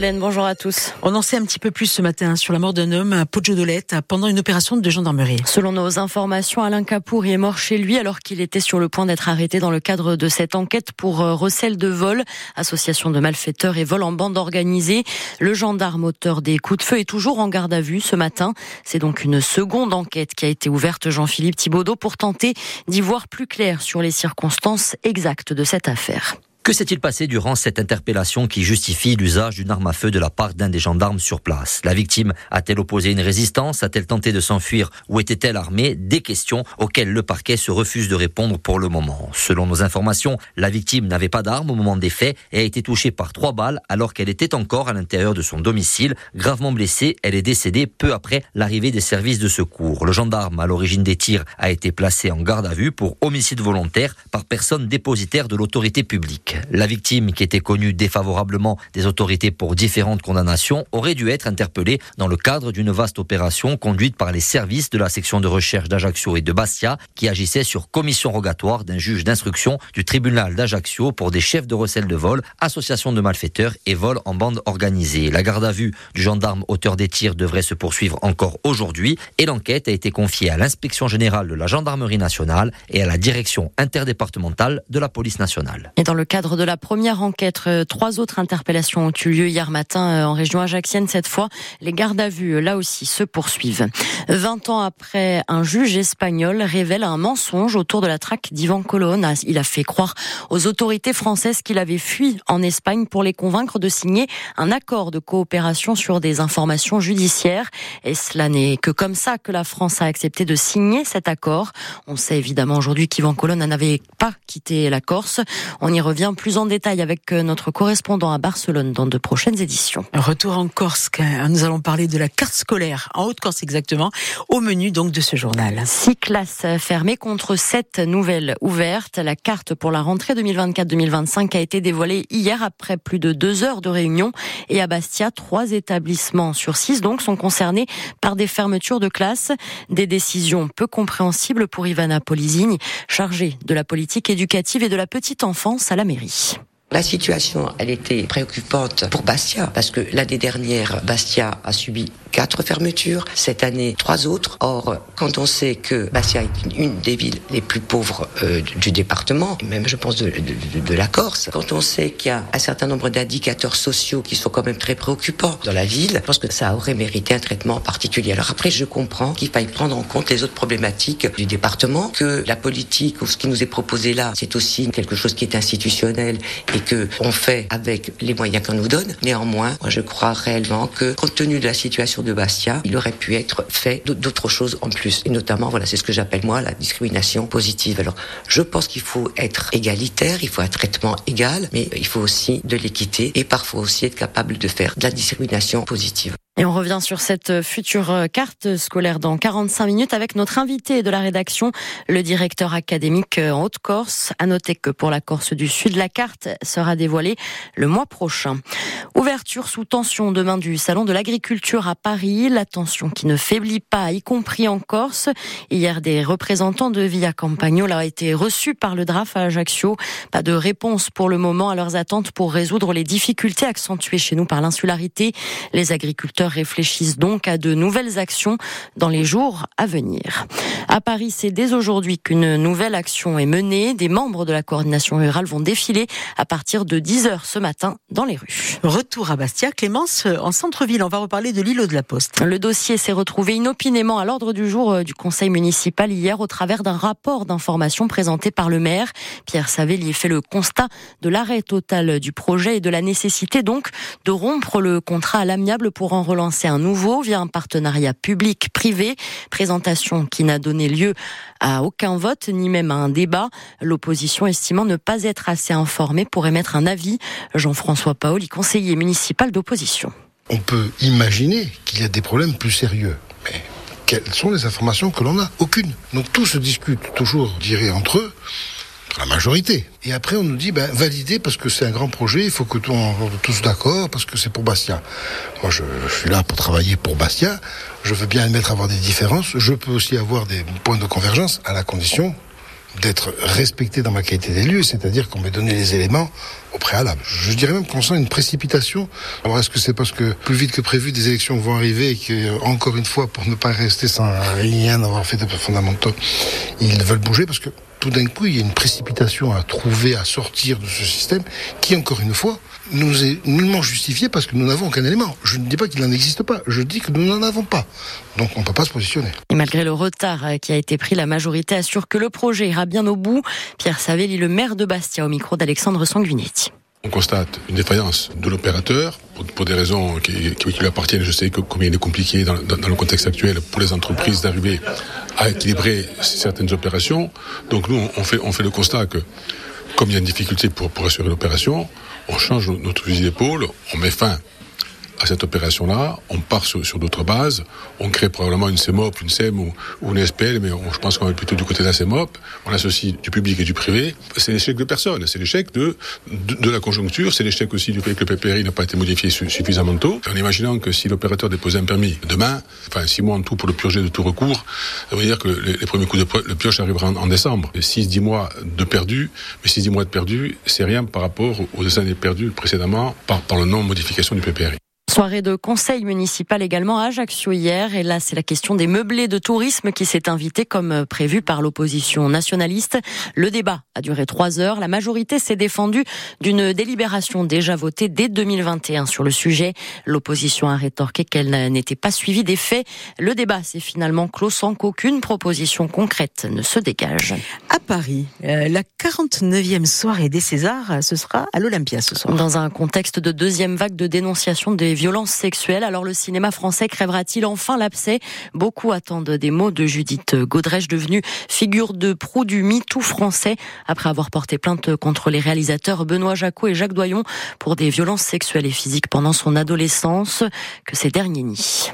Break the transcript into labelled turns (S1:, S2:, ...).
S1: bonjour à tous.
S2: On en sait un petit peu plus ce matin sur la mort d'un homme à Poggio-Dolette pendant une opération de gendarmerie.
S1: Selon nos informations, Alain Capour est mort chez lui alors qu'il était sur le point d'être arrêté dans le cadre de cette enquête pour euh, recel de vol, association de malfaiteurs et vol en bande organisée. Le gendarme auteur des coups de feu est toujours en garde à vue ce matin. C'est donc une seconde enquête qui a été ouverte Jean-Philippe Thibaudot pour tenter d'y voir plus clair sur les circonstances exactes de cette affaire.
S3: Que s'est-il passé durant cette interpellation qui justifie l'usage d'une arme à feu de la part d'un des gendarmes sur place? La victime a-t-elle opposé une résistance? A-t-elle tenté de s'enfuir? Ou était-elle armée? Des questions auxquelles le parquet se refuse de répondre pour le moment. Selon nos informations, la victime n'avait pas d'arme au moment des faits et a été touchée par trois balles alors qu'elle était encore à l'intérieur de son domicile. Gravement blessée, elle est décédée peu après l'arrivée des services de secours. Le gendarme à l'origine des tirs a été placé en garde à vue pour homicide volontaire par personne dépositaire de l'autorité publique. La victime, qui était connue défavorablement des autorités pour différentes condamnations, aurait dû être interpellée dans le cadre d'une vaste opération conduite par les services de la section de recherche d'Ajaccio et de Bastia, qui agissait sur commission rogatoire d'un juge d'instruction du tribunal d'Ajaccio pour des chefs de recel de vol, association de malfaiteurs et vol en bande organisée. La garde à vue du gendarme auteur des tirs devrait se poursuivre encore aujourd'hui et l'enquête a été confiée à l'inspection générale de la gendarmerie nationale et à la direction interdépartementale de la police nationale.
S1: Et dans le cadre de la première enquête, euh, trois autres interpellations ont eu lieu hier matin euh, en région ajaxienne. Cette fois, les gardes à vue, là aussi, se poursuivent. Vingt ans après, un juge espagnol révèle un mensonge autour de la traque d'Ivan Colonne. Il a fait croire aux autorités françaises qu'il avait fui en Espagne pour les convaincre de signer un accord de coopération sur des informations judiciaires. Et cela n'est que comme ça que la France a accepté de signer cet accord. On sait évidemment aujourd'hui qu'Ivan Colonne n'avait pas quitté la Corse. On y revient plus en détail avec euh, notre correspondant à Barcelone dans de prochaines éditions.
S2: Retour en Corse, nous allons parler de la carte scolaire, en Haute-Corse exactement, au menu donc de ce journal.
S1: Six classes fermées contre sept nouvelles ouvertes. La carte pour la rentrée 2024-2025 a été dévoilée hier après plus de deux heures de réunion. Et à Bastia, trois établissements sur six donc sont concernés par des fermetures de classes. Des décisions peu compréhensibles pour Ivana Polizini, chargée de la politique éducative et de la petite enfance à la mairie. Merci.
S4: La situation, elle était préoccupante pour Bastia, parce que l'année dernière, Bastia a subi quatre fermetures, cette année trois autres. Or, quand on sait que Bastia est une des villes les plus pauvres euh, du département, même je pense de, la Corse, quand on sait qu'il y a un certain nombre d'indicateurs sociaux qui sont quand même très préoccupants dans la ville, je pense que ça aurait mérité un traitement particulier. Alors après, je comprends qu'il faille prendre en compte les autres problématiques du département, que la politique ou ce qui nous est proposé là, c'est aussi quelque chose qui est institutionnel que on fait avec les moyens qu'on nous donne. Néanmoins, moi, je crois réellement que compte tenu de la situation de Bastia, il aurait pu être fait d'autres choses en plus. Et notamment, voilà, c'est ce que j'appelle moi la discrimination positive. Alors, je pense qu'il faut être égalitaire, il faut un traitement égal, mais il faut aussi de l'équité et parfois aussi être capable de faire de la discrimination positive.
S1: Et on revient sur cette future carte scolaire dans 45 minutes avec notre invité de la rédaction, le directeur académique en Haute-Corse. À noter que pour la Corse du Sud, la carte sera dévoilée le mois prochain. Ouverture sous tension demain du Salon de l'Agriculture à Paris. La tension qui ne faiblit pas, y compris en Corse. Hier, des représentants de Via Campagnola ont été reçus par le DRAF à Ajaccio. Pas de réponse pour le moment à leurs attentes pour résoudre les difficultés accentuées chez nous par l'insularité. Les agriculteurs réfléchissent donc à de nouvelles actions dans les jours à venir. À Paris, c'est dès aujourd'hui qu'une nouvelle action est menée. Des membres de la coordination rurale vont défiler à partir de 10h ce matin dans les rues.
S2: Retour à Bastia, Clémence, en centre-ville. On va reparler de l'îlot de la Poste.
S1: Le dossier s'est retrouvé inopinément à l'ordre du jour euh, du conseil municipal hier au travers d'un rapport d'information présenté par le maire. Pierre Savelli fait le constat de l'arrêt total du projet et de la nécessité donc de rompre le contrat à l'amiable pour en relancer lancer un nouveau via un partenariat public-privé. Présentation qui n'a donné lieu à aucun vote, ni même à un débat. L'opposition estimant ne pas être assez informée pour émettre un avis. Jean-François Paoli, conseiller municipal d'opposition.
S5: On peut imaginer qu'il y a des problèmes plus sérieux. Mais quelles sont les informations que l'on a? Aucune. Donc tout se discute toujours, dirais, entre eux la majorité. Et après, on nous dit, ben, validez parce que c'est un grand projet, il faut que tout, on tous d'accord parce que c'est pour Bastia. Moi, je, suis là pour travailler pour Bastia. Je veux bien admettre avoir des différences. Je peux aussi avoir des points de convergence à la condition d'être respecté dans ma qualité d'élu, c'est-à-dire qu'on m'ait donné les éléments au préalable. Je dirais même qu'on sent une précipitation. Alors est-ce que c'est parce que plus vite que prévu des élections vont arriver et que, encore une fois, pour ne pas rester sans rien avoir fait de fondamentaux, ils veulent bouger parce que tout d'un coup, il y a une précipitation à trouver, à sortir de ce système qui, encore une fois, nous est nullement justifié parce que nous n'avons aucun élément. Je ne dis pas qu'il n'en existe pas, je dis que nous n'en avons pas. Donc on ne peut pas se positionner.
S1: Et malgré le retard euh, qui a été pris, la majorité assure que le projet ira bien au bout. Pierre Savelli, le maire de Bastia, au micro d'Alexandre Sanguinetti.
S6: On constate une défaillance de l'opérateur pour, des raisons qui, lui appartiennent. Je sais combien il est compliqué dans, le contexte actuel pour les entreprises d'arriver à équilibrer certaines opérations. Donc nous, on fait, on fait le constat que comme il y a une difficulté pour, pour assurer l'opération, on change notre fusil d'épaule, on met fin à cette opération-là, on part sur, d'autres bases, on crée probablement une CEMOP, une SEM ou, une SPL, mais je pense qu'on va plutôt du côté de la CEMOP, on associe du public et du privé. C'est l'échec de personne, c'est l'échec de, de, la conjoncture, c'est l'échec aussi du fait que le PPRI n'a pas été modifié suffisamment tôt. En imaginant que si l'opérateur déposait un permis demain, enfin six mois en tout pour le purger de tout recours, ça veut dire que les, premiers coups de le pioche arriveront en, décembre. 6-10 mois de perdu, mais 6-10 mois de perdu, c'est rien par rapport aux années perdues précédemment par, par le non-modification du PPRI.
S1: Soirée de conseil municipal également à Ajaccio hier. Et là, c'est la question des meublés de tourisme qui s'est invitée comme prévu par l'opposition nationaliste. Le débat a duré trois heures. La majorité s'est défendue d'une délibération déjà votée dès 2021 sur le sujet. L'opposition a rétorqué qu'elle n'était pas suivie des faits. Le débat s'est finalement clos sans qu'aucune proposition concrète ne se dégage.
S2: À Paris, euh, la 49e soirée des Césars, ce sera à l'Olympia ce soir.
S1: Dans un contexte de deuxième vague de dénonciation des violences sexuelles. Alors le cinéma français crèvera-t-il enfin l'abcès? Beaucoup attendent des mots de Judith Godrèche, devenue figure de proue du MeToo français, après avoir porté plainte contre les réalisateurs Benoît Jacot et Jacques Doyon pour des violences sexuelles et physiques pendant son adolescence, que ces derniers nient.